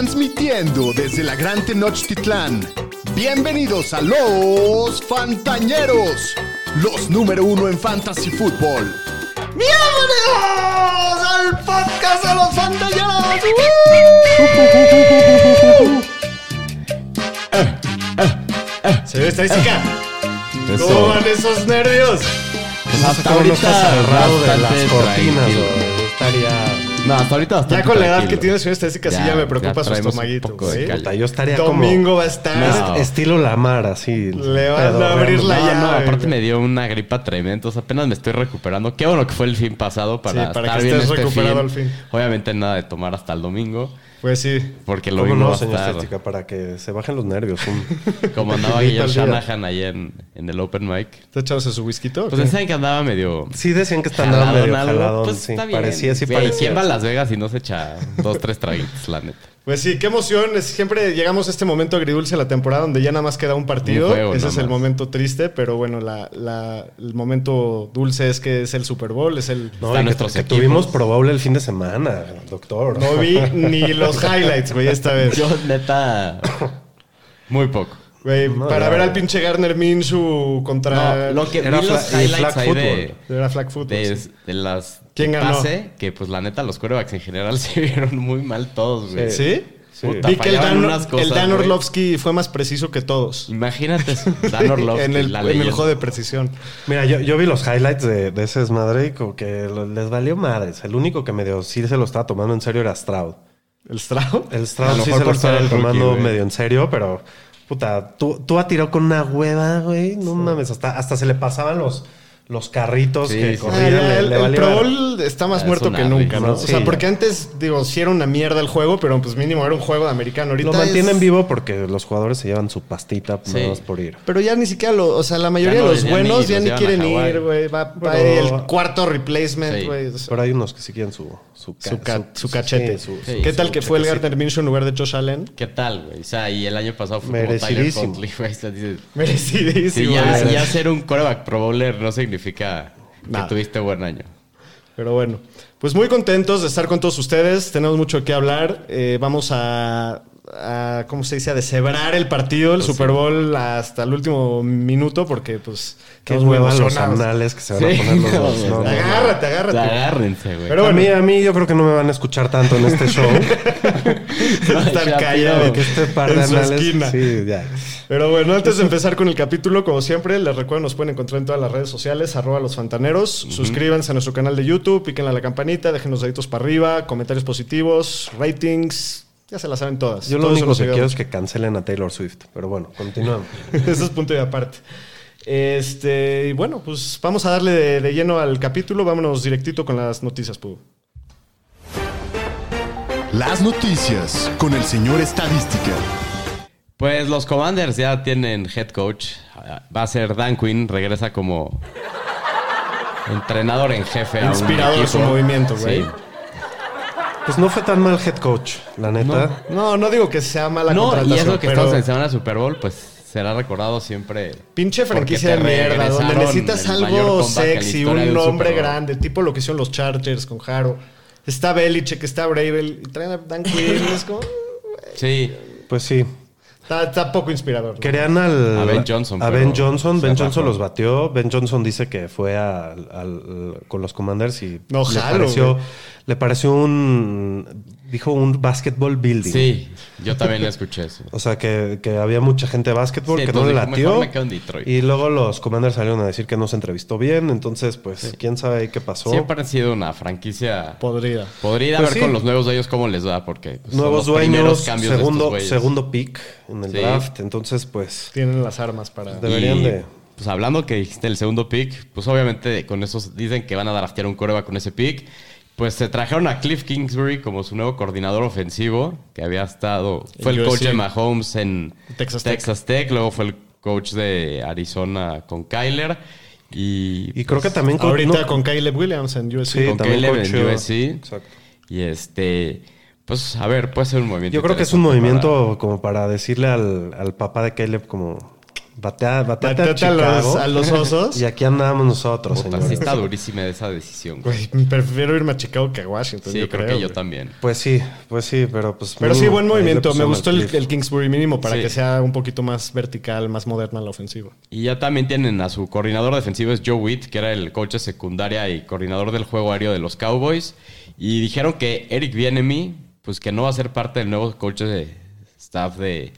Transmitiendo desde la Gran Tenochtitlán. Bienvenidos a los Fantañeros, los número uno en Fantasy Football. ¡Bienvenidos al podcast de los Fantañeros! ¿Se ve estadística? ¿Cómo van esos nervios? Pues hasta Ahorita cerrado de las cortinas. No, hasta ahorita bastante Ya con la edad que tranquilo. tiene señor estadística, sí Ya, me ya preocupa su traemos un estomaguito. poco de güey. cal- Puta, yo estaría Domingo como. va a estar. No. Estilo Lamar, así. Le van a abrir la No, llave. no, aparte me dio una gripa tremenda. Sea, apenas me estoy recuperando. Qué bueno que fue el fin pasado para, Sí, para estar que bien estés este recuperado al fin. Obviamente nada de tomar hasta el domingo. Pues sí. Porque el ¿Cómo no, señor Estética? Para que se bajen los nervios. Un- como andaba día. Shanahan ahí en, en el open mic. ¿Está echándose su whisky? ¿o Pues decían que andaba medio... Sí, decían que está andando jaladón, medio algo. jaladón. Pues sí, está bien. parecía, sí parecía. ¿Quién va a Las Vegas y no se echa dos, tres traguitos, la neta? Pues sí, qué emoción. Es- Siempre llegamos a este momento agridulce de la temporada donde ya nada más queda un partido. Un juego Ese es el más. momento triste, pero bueno, la, la- el momento dulce es que es el Super Bowl, es el... No, que, nuestros que tuvimos probable el fin de semana, doctor. No vi ni los highlights, güey, esta vez. Yo, neta, muy poco. Güey, No, para ver al pinche Garner Minshew contra... No, lo que Era vi los fla- y highlights flag ahí de, Era flag football. de, sí. de las ¿Quién ganó? pase, que pues la neta los quarterbacks en general se vieron muy mal todos, güey. ¿Sí? Puta, Vi que el Dan, unas cosas, el Dan güey. Orlovsky fue más preciso que todos. Imagínate eso, Dan Orlovsky, en el, la en el leyenda. juego de precisión. Mira, yo, yo vi los highlights de, de ese desmadre y como que les valió madres. El único que medio sí se lo estaba tomando en serio era Stroud. ¿El Stroud? El Stroud sí se lo estaba tomando medio en serio, pero puta, tú, tú tirado con una hueva, güey. No mames, hasta, hasta se le pasaban los, los carritos Sí, que sí. corrían. Ah, ya, el, el madre. Bowl está más Ah, muerto que nunca, ¿no? risa. O sea, Sí, porque ya. antes, digo, sí era una mierda el juego, pero pues mínimo era un juego de americano. Ahorita Lo mantienen es- vivo porque los jugadores se llevan su pastita Sí. más por ir. Pero ya ni siquiera lo, o sea, la mayoría Ya no, de los ya buenos ni ya ni llevan a quieren ir, güey. Va, va Pero- el cuarto replacement, Sí. güey. O sea, Pero hay unos que sí quieren su, su, ca- Su, ca- su cachete. sí, su- Sí. su- ¿Qué tal que fue el. Gardner Minshew en lugar de Josh Allen? ¿Qué tal, güey? O sea, y el año pasado fue como Tyler Merecidísimo. Merecidísimo. Sí, ya, ya ser un quarterback pro bowler no significa Nada. que tuviste buen año. Pero bueno, pues muy contentos de estar con todos ustedes. Tenemos mucho que hablar. Eh, vamos a, a, ¿cómo se dice? A deshebrar el partido, el Pues Super sí. Bowl hasta el último minuto, porque pues... Qué hueva los anales que se van a poner los dos. no. Agárrate, agárrate. Agárrense, güey. Pero a, bueno. mí, a mí yo creo que no me van a escuchar tanto en este show. Estar Ya, callado. tío. que este par de En su anales. esquina. Sí, ya. Pero bueno, antes de empezar con el capítulo, como siempre, les recuerdo, nos pueden encontrar en todas las redes sociales, arroba los fantaneros. Suscríbanse a nuestro canal de YouTube, píquenle a la campanita, déjenos deditos para arriba, comentarios positivos, ratings, ya se las saben todas. Yo lo único que quiero es que cancelen a Taylor Swift. Pero bueno, continuamos. Eso es punto y aparte. Este, y bueno, pues vamos a darle de, de lleno al capítulo. Vámonos directito con las noticias, Pu. Las noticias con el señor Estadística. Pues los Commanders ya tienen head coach. Va a ser Dan Quinn, regresa como entrenador en jefe. a un Inspirador equipo. su movimiento, güey. Sí. Pues no fue tan mal head coach, la neta. No, no digo que sea mala No, contratación, y es lo que pero estamos en semana Super Bowl, pues será recordado siempre. pinche franquicia de mierda, donde necesitas algo sexy, un nombre grande, tipo lo que hicieron los Chargers con Jaro. Está Belichick, está Bravel, y traen a Dan Quinn, es como... Sí, Pues sí. Está, está poco inspirador. ¿no? Querían al. A Ben Johnson, A Ben Johnson. Ben Johnson los batió. Ben Johnson dice que fue al- al- con los Commanders y No, jalo, pareció, güey. Le pareció un. Dijo un basketball building. sí, yo también escuché eso. O sea, que, que había mucha gente de básquetbol Sí, que no le latió. mejor me quedo en Detroit. Y luego los Commanders salieron a decir que no se entrevistó bien. Entonces, pues, quién sabe qué pasó. Siempre han sido una franquicia. Podrida. Podría Pues ver sí. con los nuevos dueños cómo les va, porque pues, son Nuevos los primeros dueños, cambios de estos segundo, segundo pick en el Sí. draft. Entonces, pues, Tienen las armas para... deberían Y, de. Pues hablando que dijiste el segundo pick, pues obviamente con esos dicen que van a draftear un coreback con ese pick. Pues se trajeron a Cliff Kingsbury como su nuevo coordinador ofensivo, que había estado, fue el coach de Mahomes en Texas Tech. Texas Tech, luego fue el coach de Arizona con Kyler y, Y creo que también con- Ahorita no- con Caleb Williams en USC. Sí, con también Caleb en. USC. Exacto. y este pues a ver, puede ser un movimiento. Yo creo que es un movimiento como para decirle al, al papá de Caleb como Batea, bateate a Bateate a los- Chicago. a los osos. Y aquí andamos nosotros, señores. sí está durísima esa decisión. güey. Güey, prefiero irme a Chicago que a Washington. Sí, yo creo, creo, que yo también. Pues sí, pues sí, pero pues... Pero sí, buen movimiento. Me gustó el, Kingsbury mínimo para Sí. que sea un poquito más vertical, más moderna la ofensiva. Y ya también tienen a su coordinador defensivo, es Joe Witt, que era el coach de secundaria y coordinador del juego aéreo de los Cowboys. Y dijeron que Eric Bienemy, pues que no va a ser parte del nuevo coach de staff de,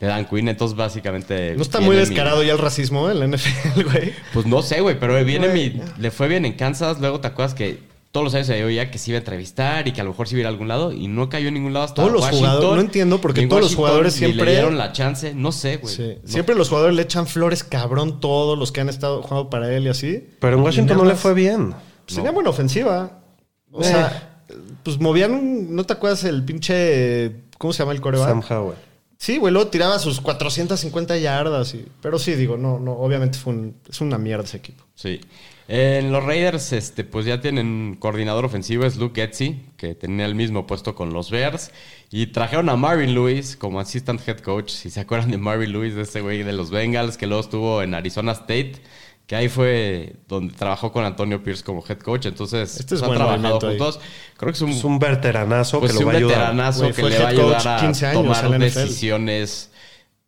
de Dan Quinn. Entonces, básicamente. No está muy descarado ya el racismo en la NFL, güey. Pues no sé, güey, pero Bienemy Güey. le fue bien en Kansas. Luego te acuerdas que todos los años se oía que se iba a entrevistar y que a lo mejor se iba a ir a algún lado y no cayó en ningún lado hasta Todos los Washington. jugadores- no entiendo por qué Ni en todos los jugadores siempre- le dieron la chance. No sé, güey. Sí. No. Siempre los jugadores le echan flores cabrón todos los que han estado jugando para él y así. Pero en Washington no le fue bien. Pues Tenía buena ofensiva. O Eh. sea, pues movían un... ¿No te acuerdas el pinche... ¿Cómo se llama el coreback? Sam Howell. Sí, güey, luego tiraba sus 450 yardas. Y, pero sí, digo, no, no, obviamente fue un- es una mierda ese equipo. Sí. En los Raiders, este, pues ya tienen coordinador ofensivo, es Luke Getzi, que tenía el mismo puesto con los Bears. Y trajeron a Marvin Lewis como assistant head coach. Si se acuerdan de Marvin Lewis, de ese güey de los Bengals, que luego estuvo en Arizona State, que ahí fue donde trabajó con Antonio Pierce como head coach. Entonces, Este es pues, han buen trabajado movimiento ahí. juntos. Creo que es un, Es un veteranazo pues, que lo un va a ayudar. veteranazo Güey, que le va a ayudar a 15 años tomar decisiones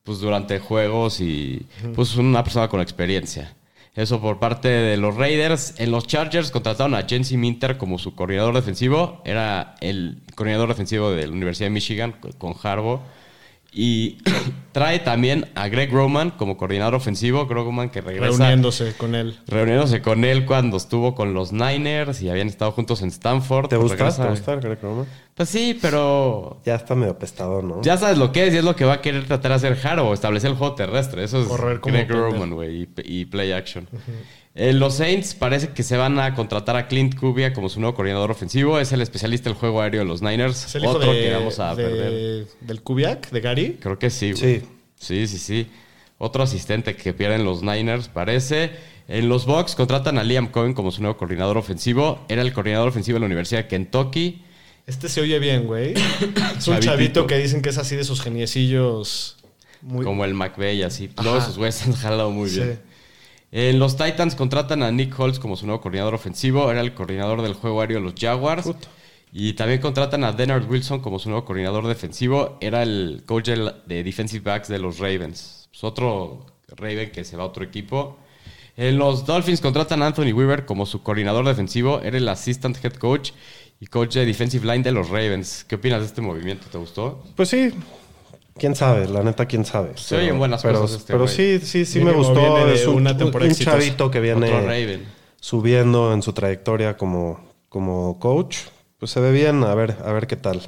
pues durante juegos y pues una persona con experiencia. Eso por parte de los Raiders. En los Chargers contrataron a Jency Minter como su coordinador defensivo. Era el coordinador defensivo de la Universidad de Michigan con Harbaugh. Y trae también a Greg Roman como coordinador ofensivo. Greg Roman que regresa Reuniéndose con él. reuniéndose con él cuando estuvo con los Niners y habían estado juntos en Stanford. ¿Te gusta? regresa- ¿Te gusta Greg Roman? Pues sí, pero Ya está medio apestador, ¿no? ya sabes lo que es y es lo que va a querer tratar de hacer Haro, establecer el juego terrestre. Eso es Correr como Greg. Roman, güey, y, y play action. Eh, los Saints parece que se van a contratar a Clint Cubia como su nuevo coordinador ofensivo. Es el especialista del juego aéreo de los Niners. Es el hijo Otro de, que vamos a de- perder. del Kubiak, de Gary. Creo que sí, güey. Sí. Sí, sí, sí. Otro asistente que pierden los Niners, parece. En los Bucks contratan a Liam Cohen como su nuevo coordinador ofensivo. Era el coordinador ofensivo de la Universidad de Kentucky. Este se oye bien, güey. Es un chavito que dicen que es así de esos geniecillos. Muy, como el McVeigh, así. Todos esos güeyes han jalado muy Sí. bien. En los Titans contratan a Nick Holtz como su nuevo coordinador ofensivo. Era el coordinador del juego aéreo de los Jaguars. Y también contratan a Denard Wilson como su nuevo coordinador defensivo. Era el coach de defensive backs de los Ravens. Es otro Raven que se va a otro equipo. En los Dolphins contratan a Anthony Weaver como su coordinador defensivo. Era el assistant head coach y coach de defensive line de los Ravens. ¿Qué opinas de este movimiento? ¿Te gustó? Pues sí. Quién sabe, la neta, quién sabe. Se oyen buenas pero, cosas este Pero güey. sí, sí, sí me gustó. viene de Es un, una temporada un exitosa. chavito que viene subiendo en su trayectoria como, como coach. Pues se ve bien, a ver, a ver qué tal.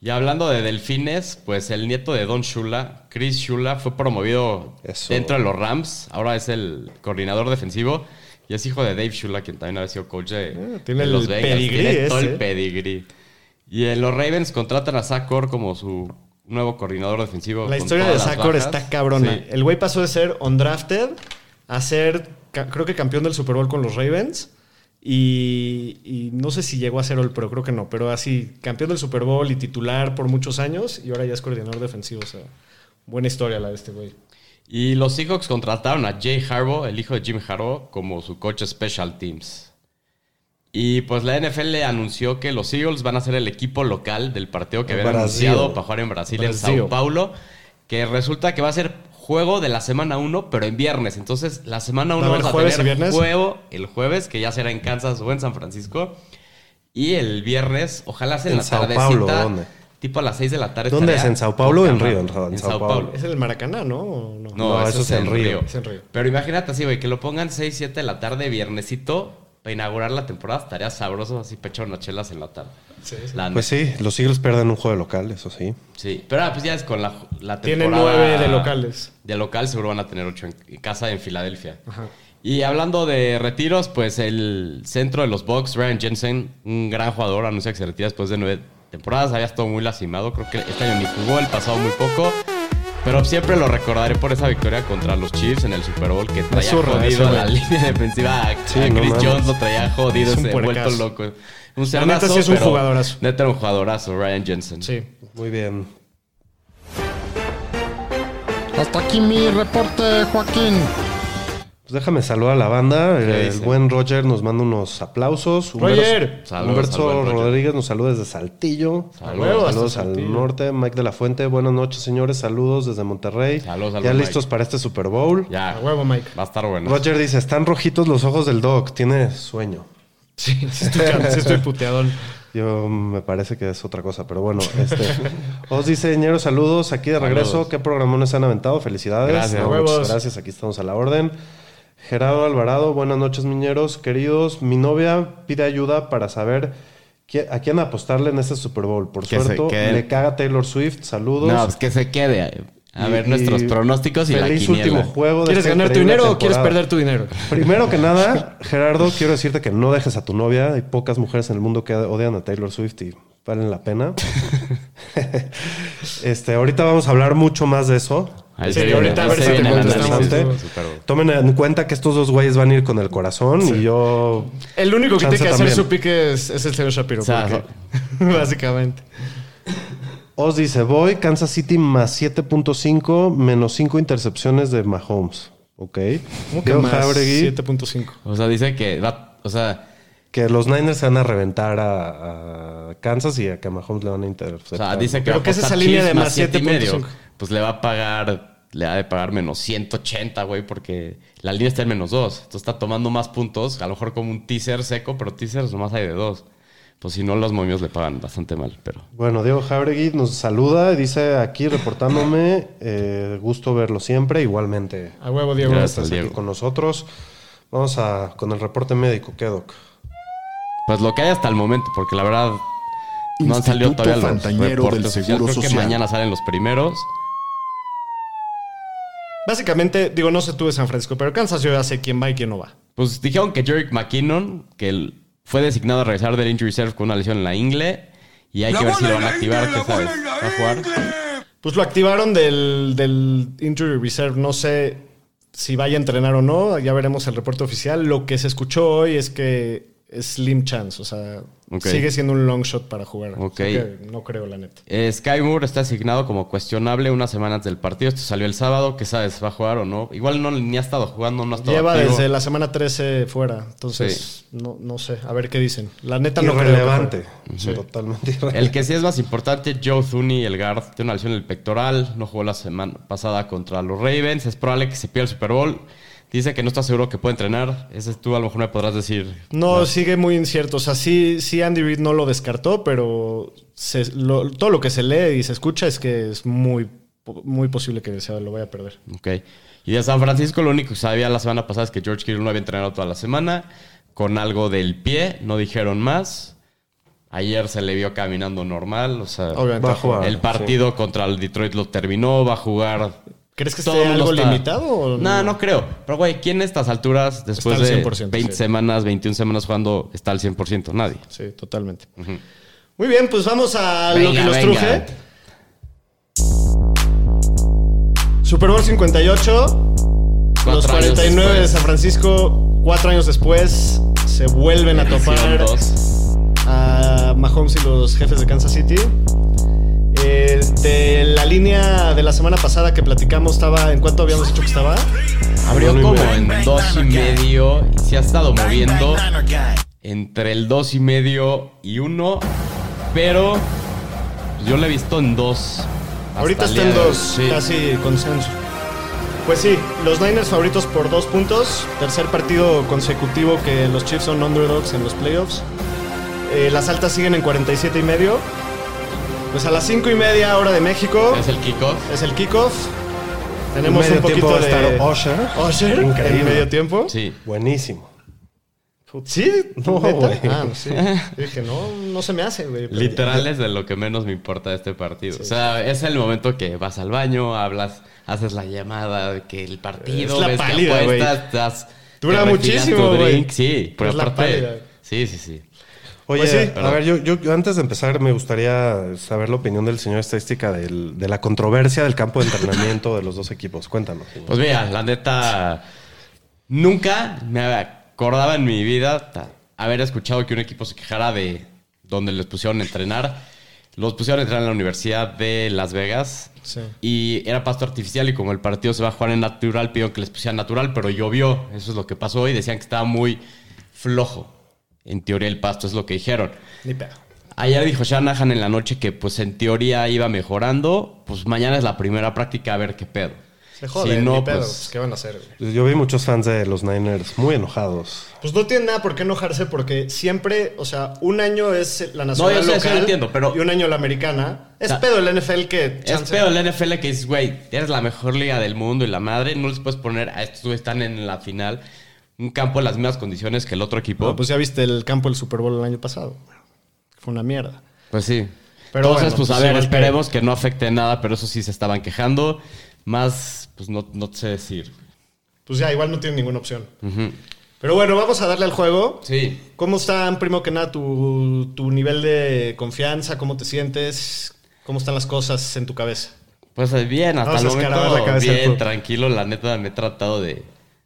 Y hablando de delfines, pues el nieto de Don Shula, Chris Shula, fue promovido Eso. dentro de los Rams. Ahora es el coordinador defensivo. Y es hijo de Dave Shula, quien también había sido coach de, Ah, tiene de el los Bengals. pedigrí Tiene todo el pedigrí. Y en los Ravens contratan a Zach Orr como su nuevo coordinador defensivo. La historia de bajas. está cabrona. Sí. El güey pasó de ser undrafted a ser, creo que campeón del Super Bowl con los Ravens. Y, y no sé si llegó a ser All Pro, creo que no. Pero así, campeón del Super Bowl y titular por muchos años. Y ahora ya es coordinador defensivo. O sea, buena historia la de este güey. Y los Seahawks contrataron a Jay Harbaugh, el hijo de Jim Harbaugh, como su coach Special Teams. Y pues la NFL anunció que los Eagles van a ser el equipo local del partido que habían Brasil. anunciado para jugar en Brasil, en Brasil. Sao Paulo. Que resulta que va a ser juego de la semana 1, pero en viernes. Entonces, la semana 1 ¿Va a vamos a jueves y tener viernes? juego el jueves, que ya será en Kansas o en San Francisco. Y el viernes, ojalá sea en, ¿En la Sao tardecita. Paulo? ¿Dónde? Tipo a las 6 de la tarde. ¿Dónde es? ¿En Sao Paulo o en Río? madre. En En Sao Sao Paulo. Paulo. ¿Es el Maracaná, no? ¿O no? No, No, eso, es en Río. Es en Río. Pero imagínate así, güey, que lo pongan 6, 7 de la tarde, viernesito, para inaugurar la temporada. Estaría sabroso así, pecho unas chelas en la tarde. Sí, sí. La Pues sí, los Eagles pierden un juego de local, eso sí. Sí, pero ah, pues ya es con la, la temporada. Tienen nueve de locales. De local seguro van a tener 8 en casa en Filadelfia. Y hablando de retiros, pues el centro de los Bucks, Ryan Jensen, un gran jugador, anuncia que se retira después de nueve temporadas. Había estado muy lastimado, creo que este año ni jugó, el pasado muy poco. Pero siempre lo recordaré por esa victoria contra los Chiefs en el Super Bowl que traía zurra, jodido la línea defensiva. A, Sí, a no Chris. Jones lo traía jodido, un ese vuelto loco. Un La neta sí es un jugadorazo. Neta era un jugadorazo, Ryan Jensen. Sí. Muy bien. Hasta aquí mi reporte, Joaquín. Pues déjame saludar a la banda. El buen Roger nos manda unos aplausos. Roger. Saludos Humberto. Rodríguez nos saluda desde Saltillo. Saludos. Saludos al Saltillo. norte. Mike de la Fuente, buenas noches, señores. Saludos desde Monterrey. Saludos al ya listos Mike. para este Super Bowl. Ya. A huevo, Mike. Va a estar bueno. Roger dice, están rojitos los ojos del Doc. Tiene sueño. Sí, sí estoy, can- sí estoy puteadón. Yo me parece que es otra cosa, pero bueno, este. Os dice Ñero, saludos aquí de regreso. Saludos. ¿Qué programones se han aventado? Felicidades. Gracias. No, Huevos. gracias, aquí estamos a la orden. Gerardo Alvarado, buenas noches, miñeros, queridos. Mi novia pide ayuda para saber a quién apostarle en este Super Bowl. Por Que suerte, le caga Taylor Swift. Saludos. No, pues que se quede. A Y- ver y nuestros pronósticos y la Feliz quiniela. último juego de ¿Quieres ganar tu dinero o quieres perder tu dinero? Primero que nada, Gerardo, quiero decirte que no dejes a tu novia. Hay pocas mujeres en el mundo que odian a Taylor Swift y valen la pena. este, ahorita vamos a hablar mucho más de eso. Ahí Sí, viene, ahorita a ahí ver se si te viene Bowl. Tomen en cuenta que estos dos güeyes van a ir con el corazón y yo. El único que tiene que hacer también. su pique es, es el señor Shapiro. O sea, porque- básicamente. Os dice: Voy Kansas City más 7.5 menos 5 intercepciones de Mahomes. Ok. ¿Cómo que más Jauregui, 7.5? O sea, dice que va, o sea, que los Niners se van a reventar a, a Kansas y a que a Mahomes le van a o interceptar. sea, dice que Pero va a ¿qué es apostar esa línea de más más siete y medio. 7.5? Pues le va a pagar, le ha de pagar menos 180, güey, porque la línea está en menos 2. Entonces está tomando más puntos, a lo mejor como un teaser seco, pero teasers nomás hay de 2. Pues si no, los momios le pagan bastante mal, pero... Bueno, Diego Jauregui nos saluda y dice aquí reportándome, eh, gusto verlo siempre, igualmente A huevo, Diego. Gracias. estás Diego. aquí con nosotros. Vamos a con el reporte médico, ¿qué, Doc? Pues lo que hay hasta el momento, porque la verdad no han salido todavía los reportes del oficiales. Seguro Creo que mañana salen los primeros. Básicamente, digo, no sé tú de San Francisco, pero Kansas yo ya sé quién va y quién no va. Pues dijeron que Jerick McKinnon, que fue designado a regresar del injury reserve con una lesión en la ingle, y hay que ver si lo van a activar, ¿qué sabes? ¿Va a jugar? Pues lo activaron del, del Injury Reserve. No sé si vaya a entrenar o no. Ya veremos el reporte oficial. Lo que se escuchó hoy es que slim chance. O sea, sigue siendo un long shot para jugar. Ok. Así que no creo, la neta. Eh, Sky Moore está asignado como cuestionable una semana antes del partido. Esto salió el sábado. ¿Qué sabes? ¿Va a jugar o no? Igual no, ni ha estado jugando, no ha estado Lleva activo. desde la semana 13 fuera. Entonces, no, no sé. A ver qué dicen. La neta no creo. que. Totalmente irrelevante. El que sí es más importante, Joe Thuney, el guard, tiene una lesión en el pectoral. No jugó la semana pasada contra los Ravens. Es probable que se pierda el Super Bowl. Dice que no está seguro que puede entrenar. Ese tú a lo mejor me podrás decir. No, sigue muy incierto. O sea, sí, sí Andy Reid no lo descartó, pero se- lo- todo lo que se lee y se escucha es que es muy, muy posible que se lo vaya a perder. Ok. Y de San Francisco lo único que sabía la semana pasada es que George Kittle no había entrenado toda la semana. Con algo del pie, no dijeron más. Ayer se le vio caminando normal. O sea, Obviamente. Va a jugar. el partido contra el Detroit lo terminó. Va a jugar. ¿Crees que Todo esté algo está- limitado? O No, no creo. Pero, güey, ¿quién a estas alturas, después de 100%, 20 sí. semanas, 21 semanas jugando, está al 100%? Nadie. Sí, totalmente. Muy bien, pues vamos a lo Venga, que nos venga. truje. Super Bowl 58. Cuatro los años 49 de. San Francisco, cuatro años después, se vuelven a topar a Mahomes y los jefes de Kansas City. Eh, de la línea de la semana pasada que platicamos, estaba ¿en cuánto habíamos dicho que estaba? Abrió como en dos y medio y se ha estado moviendo entre el dos y medio y uno, pero yo lo he visto en dos. Ahorita está en dos, Sí. casi consenso. Pues sí, los Niners favoritos por dos puntos. Tercer partido consecutivo que los Chiefs son underdogs en los playoffs. Eh, las altas siguen en 47 y medio. Pues a las 5 y media hora de México Es el kickoff. es el kickoff. En Tenemos medio un poquito tiempo va a de estar Usher. Usher en Increíble. medio tiempo. Sí. Buenísimo. Sí, No, güey. Ah, sí. Dije, no, no se me hace, güey. Literal es de lo que menos me importa de este partido. O sea, es el momento que vas al baño, hablas, haces la llamada de que el partido, Es la ves pálida, que güey. apuestas, estás... Dura muchísimo, güey. Sí, pero Es la aparte... pálida. Sí, sí, sí. Oye, Pues sí, a ver, yo, antes de empezar me gustaría saber la opinión del señor estadística del- de la controversia del campo de entrenamiento de los dos equipos. Cuéntanos. señor. Pues mira, la neta, nunca me acordaba en mi vida haber escuchado que un equipo se quejara de donde les pusieron a entrenar. los pusieron a entrar en la Universidad de Las Vegas. Sí. Y era pasto artificial y como el partido se va a jugar en natural, pidieron que les pusieran natural, pero llovió. Eso es lo que pasó y decían que estaba muy flojo. En teoría el pasto es lo que dijeron. Ni pedo. Ayer dijo Shanahan en la noche que pues en teoría iba mejorando. Pues mañana es la primera práctica a ver qué pedo. Se joden, Si no, ni pedo. pues- pues, ¿Qué van a hacer, güey? Pues Yo vi muchos fans de los Niners muy enojados. Pues no tiene nada por qué enojarse porque siempre, o sea, un año es la No, nacional yo sé, eso local lo entiendo, pero- y un año la americana. Es pedo el NFL que Es chance- pedo el NFL que dices, güey, eres la mejor liga del mundo y la madre, no les puedes poner a estos güeyes están en la final un campo en las mismas condiciones que el otro equipo. No, pues ya viste el campo del Super Bowl el año pasado. Fue una mierda. Pues sí. Pero Entonces, bueno, pues, a pues ver, que- esperemos que... no afecte nada, pero eso sí se estaban quejando. Más, pues no, no sé decir. Pues ya, igual no tiene ninguna opción. Pero bueno, vamos a darle al juego. Sí. ¿Cómo están, primo que nada, tu, tu nivel de confianza? ¿Cómo te sientes? ¿Cómo están las cosas en tu cabeza? Pues eh, bien, hasta Vamos el momento la cabeza del bien, tranquilo. La neta me he tratado de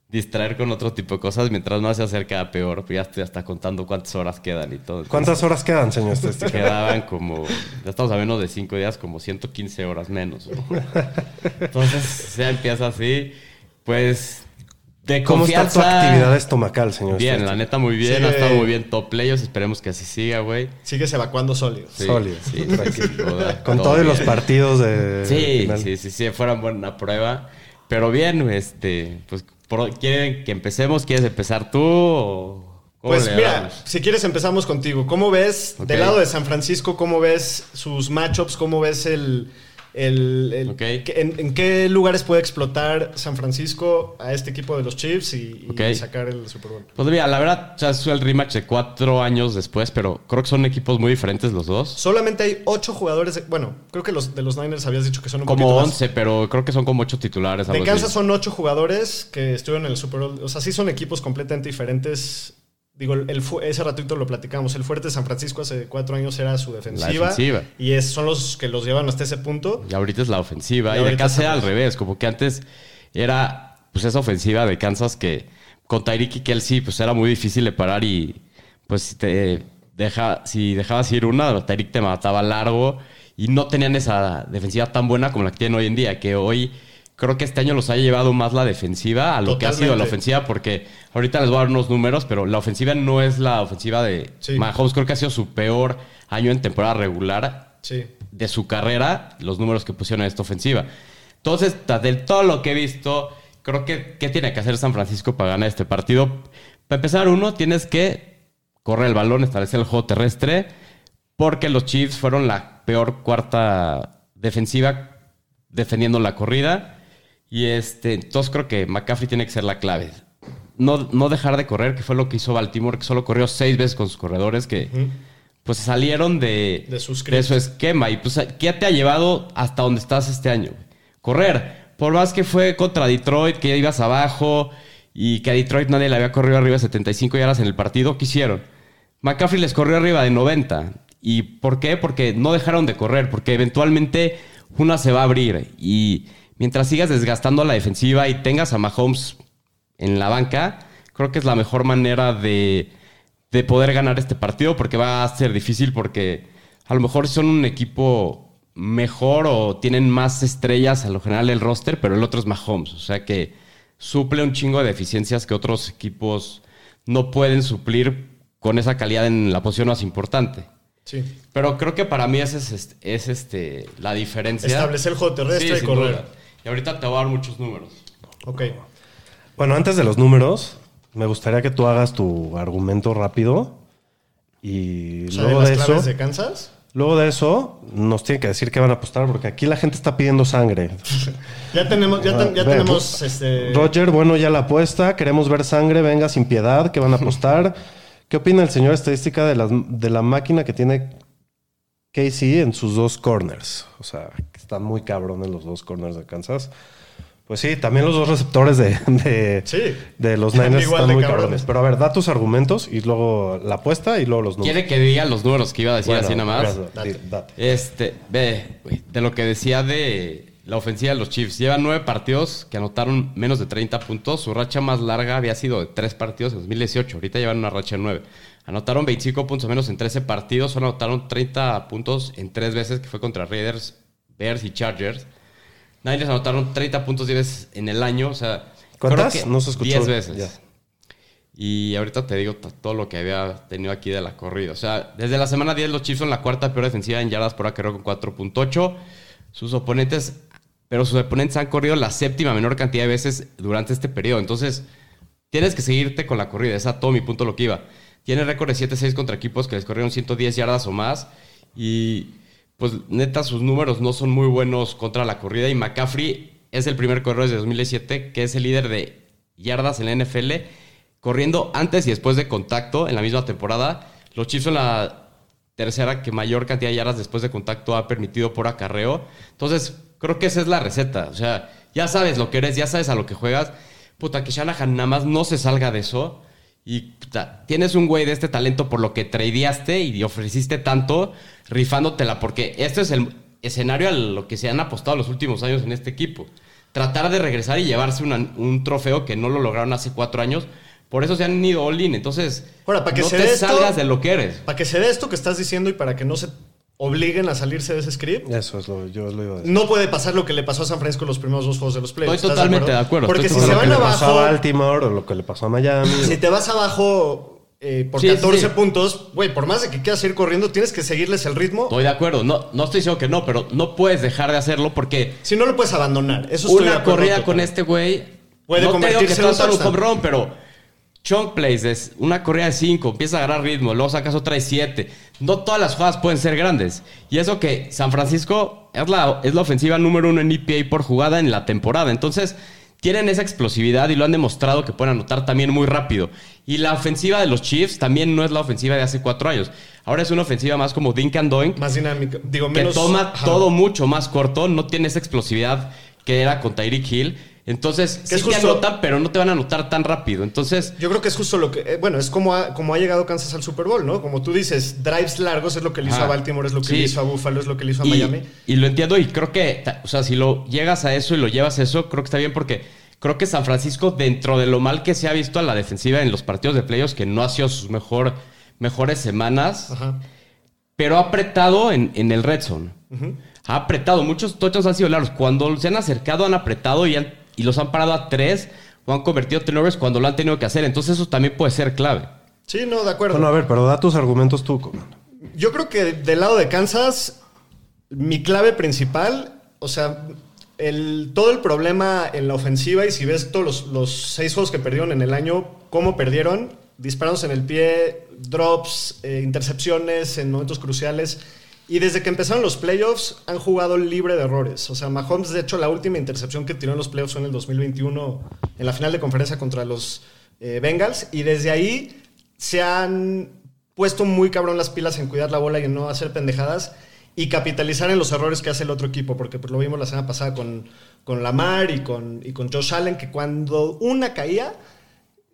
distraer con otro tipo de cosas. Mientras más se acerca, peor. Pues ya estoy hasta contando cuántas horas quedan y todo. ¿Cuántas horas quedan, señor? Quedaban como, ya estamos a menos de 5 días, como 115 horas menos. Entonces, ya empieza así. Pues, de ¿Cómo está tu confianza. actividad estomacal, señor Bien, la neta, muy bien. Ha estado muy bien top players. Esperemos que así siga, güey. Sigues evacuando sólidos. Sí, Sólido. sí, joda, Con todo todos los partidos de Sí, final. sí, sí, sí, fueran buena prueba. Pero bien, este, pues, ¿quieren que empecemos? ¿Quieres empezar tú o Pues mira, si quieres empezamos contigo. ¿Cómo ves del lado de San Francisco, cómo ves sus matchups, cómo ves el... el- el- en, en qué lugares puede explotar San Francisco a este equipo de los Chiefs y, sacar el Super Bowl? Pues mira, la verdad, o sea, es el rematch de cuatro años después, pero creo que son equipos muy diferentes los dos. Solamente hay ocho jugadores. de- bueno, creo que los de los Niners habías dicho que son un Como poquito más. 11, pero creo que son como ocho titulares. De Kansas son ocho jugadores que estuvieron en el Super Bowl. O sea, sí son equipos completamente diferentes. Digo, el, ese ratito lo platicamos. El fuerte de San Francisco hace cuatro años era su defensiva. defensiva. Y es, son los que los llevan hasta ese punto. Y ahorita es la ofensiva. Y Y, de ahorita Kansas era estamos- al revés. Como que antes era pues esa ofensiva de Kansas que con Tyreek y Kelsey pues era muy difícil de parar y pues si te deja, si dejabas ir una, Tyreek te mataba largo y no tenían esa defensiva tan buena como la que tienen hoy en día. Que hoy creo que este año los ha llevado más la defensiva a lo que ha sido la ofensiva porque ahorita les voy a dar unos números, pero la ofensiva no es la ofensiva de Sí. Mahomes. Creo que ha sido su peor año en temporada regular Sí. de su carrera los números que pusieron en esta ofensiva. Entonces, de todo lo que he visto, creo que ¿qué tiene que hacer San Francisco para ganar este partido? Para empezar, uno, tienes que correr el balón, establecer el juego terrestre, porque los Chiefs fueron la peor cuarta defensiva defendiendo la corrida. Y este, entonces creo que McCaffrey tiene que ser la clave. No, no dejar de correr, que fue lo que hizo Baltimore, que solo corrió seis veces con sus corredores, que pues salieron de, De sus de su esquema. Y pues, ¿qué te ha llevado hasta donde estás este año? Correr. Por más que fue contra Detroit, que ibas abajo y que a Detroit nadie le había corrido arriba de 75 yardas en el partido, ¿qué hicieron? McCaffrey les corrió arriba de 90. ¿Y por qué? Porque no dejaron de correr, porque eventualmente una se va a abrir. Y mientras sigas desgastando a la defensiva y tengas a Mahomes en la banca, creo que es la mejor manera de, de poder ganar este partido, porque va a ser difícil, porque a lo mejor son un equipo mejor o tienen más estrellas a lo general el roster, pero el otro es Mahomes. O sea que suple un chingo de deficiencias que otros equipos no pueden suplir con esa calidad en la posición más importante. Sí. Pero creo que para mí esa es, este- es este, la diferencia. Establecer el juego terrestre y correr. duda. Y ahorita te voy a dar muchos números. Ok. Bueno, antes de los números, me gustaría que tú hagas tu argumento rápido. Y O sea, luego de de las eso, claves de Kansas. luego de eso, nos tienen que decir que van a apostar, porque aquí la gente está pidiendo sangre. Ya tenemos, ya, ten- ya Ah, ve, tenemos este. Roger, bueno, ya la apuesta. Queremos ver sangre, venga sin piedad, que van a apostar. ¿Qué opina el señor estadística de, las, de la máquina que tiene KC en sus dos corners? O sea, que están muy cabrones los dos corners de Kansas. Pues sí, también los dos receptores de, de, Sí. de los Niners igual están de muy cabrones. cabrones. Pero a ver, da tus argumentos y luego la apuesta y luego los números. ¿Quiere que diga los números que iba a decir Bueno, así nada más? date, Date. date. Este, ve, de lo que decía de la ofensiva de los Chiefs. Llevan nueve partidos que anotaron menos de 30 puntos. Su racha más larga había sido de tres partidos en 2018. Ahorita llevan una racha de nueve. Anotaron 25 puntos menos en 13 partidos, solo anotaron 30 puntos en tres veces, que fue contra Raiders, Bears y Chargers. Niners anotaron 30 puntos 10 veces en el año, o sea... ¿Cuántas? No se escuchó. 10 veces. Y ahorita te digo todo lo que había tenido aquí de la corrida. O sea, desde la semana 10 los Chiefs son la cuarta peor defensiva en yardas por acarreo con 4.8. Sus oponentes, pero sus oponentes han corrido la séptima menor cantidad de veces durante este periodo. Entonces, tienes que seguirte con la corrida. Es a todo mi punto lo que iba. Tiene récord de 7-6 contra equipos que les corrieron 110 yardas o más. Y pues neta, sus números no son muy buenos contra la corrida. Y McCaffrey es el primer corredor desde 2017 que es el líder de yardas en la NFL, corriendo antes y después de contacto en la misma temporada. Los Chiefs son la tercera que mayor cantidad de yardas después de contacto ha permitido por acarreo. Entonces, creo que esa es la receta. O sea, ya sabes lo que eres, ya sabes a lo que juegas. Puta, que Shanahan nada más no se salga de eso. Y puta, tienes un güey de este talento por lo que tradeaste y ofreciste tanto, rifándotela, porque este es el escenario a lo que se han apostado los últimos años en este equipo. Tratar de regresar y llevarse una- un trofeo que no lo lograron hace cuatro años. Por eso se han ido all in. Entonces, Ahora, para que no se te esto- salgas de lo que eres. Para que se dé esto que estás diciendo y para que no se obliguen a salirse de ese script, Eso es lo yo lo iba a decir. no puede pasar lo que le pasó a San Francisco en los primeros dos juegos de los playoffs. Estoy ¿estás totalmente de acuerdo, Porque estoy si se lo que van le pasó a abajo, Baltimore o lo que le pasó a Miami. si te vas abajo eh, por Sí, 14 sí. puntos, güey, por más de que quieras ir corriendo, tienes que seguirles el ritmo. Estoy de acuerdo. No, no estoy diciendo que no, pero no puedes dejar de hacerlo porque Si no lo puedes abandonar. Eso de una corrida con este güey. Puede no te digo que convertirse en un touchdown. home run, pero chunk plays es una corrida de 5, empieza a agarrar ritmo, luego sacas otra de 7. No todas las jugadas pueden ser grandes. Y eso que San Francisco es la, es la ofensiva número uno en EPA por jugada en la temporada. Entonces, tienen esa explosividad y lo han demostrado que pueden anotar también muy rápido. Y la ofensiva de los Chiefs también no es la ofensiva de hace cuatro años. Ahora es una ofensiva más como Dink and Doink, Más dinámica. Digo, que menos. toma Ajá. todo mucho más corto, no tiene esa explosividad que era con Tyreek Hill. Entonces, Que sí es te justo- anotan, pero no te van a anotar tan rápido. Entonces, Yo creo que es justo lo que. eh, bueno, es como ha, como ha llegado Kansas al Super Bowl, ¿no? Como tú dices, drives largos es lo que le hizo a Baltimore, es lo que Sí. le hizo a Buffalo, es lo que le hizo a y, Miami. y lo entiendo y creo que, o sea, si lo llegas a eso y lo llevas a eso, creo que está bien porque creo que San Francisco, dentro de lo mal que se ha visto a la defensiva en los partidos de playoffs, que no ha sido sus mejor, mejores semanas, Ajá. pero ha apretado en, en el red zone. Ha apretado. Muchos touchdowns han sido largos. Cuando se han acercado, han apretado y, han- y los han parado a tres o han convertido turnovers cuando lo han tenido que hacer. Entonces, eso también puede ser clave. Sí, no, de acuerdo. Bueno, a ver, pero da tus argumentos tú, Coman. Yo creo que del lado de Kansas, mi clave principal, o sea, el, todo el problema en la ofensiva, y si ves todos los, los seis juegos que perdieron en el año, cómo perdieron, disparos en el pie, drops, eh, intercepciones en momentos cruciales. Y desde que empezaron los playoffs han jugado libre de errores. O sea, Mahomes, de hecho, la última intercepción que tiró en los playoffs fue en el 2021, en la final de conferencia contra los eh, Bengals. Y desde ahí se han puesto muy cabrón las pilas en cuidar la bola y en no hacer pendejadas y capitalizar en los errores que hace el otro equipo, porque pues, lo vimos la semana pasada con, con Lamar y con, y con Josh Allen, que cuando una caía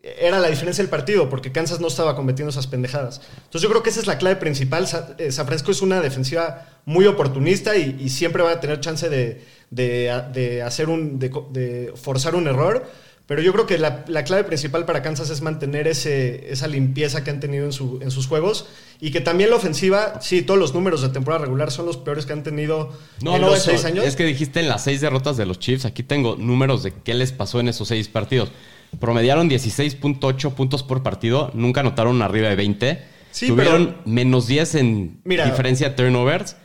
era la diferencia del partido, porque Kansas no estaba cometiendo esas pendejadas. Entonces yo creo que esa es la clave principal. Eh, San Francisco es una defensiva muy oportunista y, y siempre va a tener chance de, de- de hacer un, de, forzar un error. Pero yo creo que la, la clave principal para Kansas es mantener ese, esa limpieza que han tenido en, su- en sus juegos y que también la ofensiva, sí, todos los números de temporada regular son los peores que han tenido No, en no, los eso, seis años. Es que dijiste en las seis derrotas de los Chiefs. Aquí tengo números de qué les pasó en esos seis partidos. Promediaron 16.8 puntos por partido. Nunca anotaron arriba de 20. Sí, Tuvieron menos 10 en Mira. diferencia de turnovers.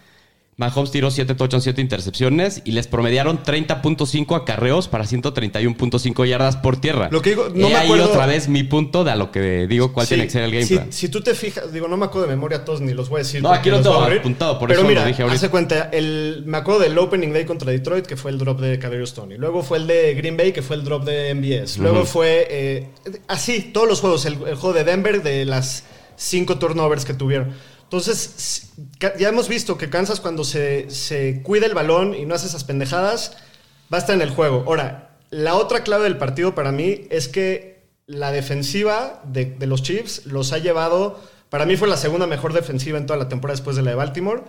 Mahomes tiró 7 touchdowns, 7 intercepciones y les promediaron 30.5 acarreos para 131.5 yardas por tierra. Lo que digo, no He me ahí acuerdo- otra vez mi punto de a lo que digo cuál Sí, tiene que ser el game si, plan. si tú te fijas, digo, no me acuerdo de memoria todos ni los voy a decir. No, aquí lo tengo apuntado, por Pero eso lo mira, dije ahorita. hace cuenta, el, me acuerdo del opening day contra Detroit, que fue el drop de Kadarius Tony. Luego fue el de Green Bay, que fue el drop de MBS. Luego fue, eh, así, todos los juegos. El, el juego de Denver, de las cinco turnovers que tuvieron. Entonces, ya hemos visto que Kansas cuando se, se cuida el balón y no hace esas pendejadas, va a estar en el juego. Ahora, la otra clave del partido para mí es que la defensiva de, de los Chiefs los ha llevado, para mí fue la segunda mejor defensiva en toda la temporada después de la de Baltimore.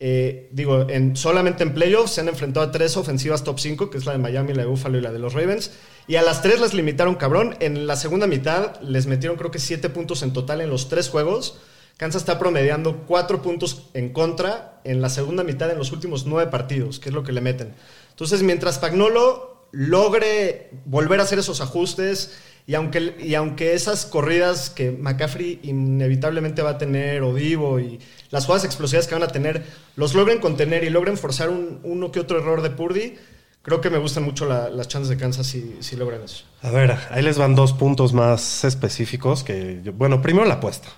Eh, digo, en, solamente en playoffs se han enfrentado a tres ofensivas top 5, que es la de Miami, la de Buffalo y la de los Ravens. Y a las tres les limitaron cabrón. En la segunda mitad les metieron creo que siete puntos en total en los tres juegos. Kansas está promediando cuatro puntos en contra en la segunda mitad en los últimos nueve partidos, que es lo que le meten. Entonces, mientras Pagnolo logre volver a hacer esos ajustes y aunque, y aunque esas corridas que McCaffrey inevitablemente va a tener, o Divo, y las jugadas explosivas que van a tener, los logren contener y logren forzar un, uno que otro error de Purdy, creo que me gustan mucho la- las chances de Kansas si, si logran eso. A ver, ahí les van dos puntos más específicos que... yo- bueno, primero la apuesta.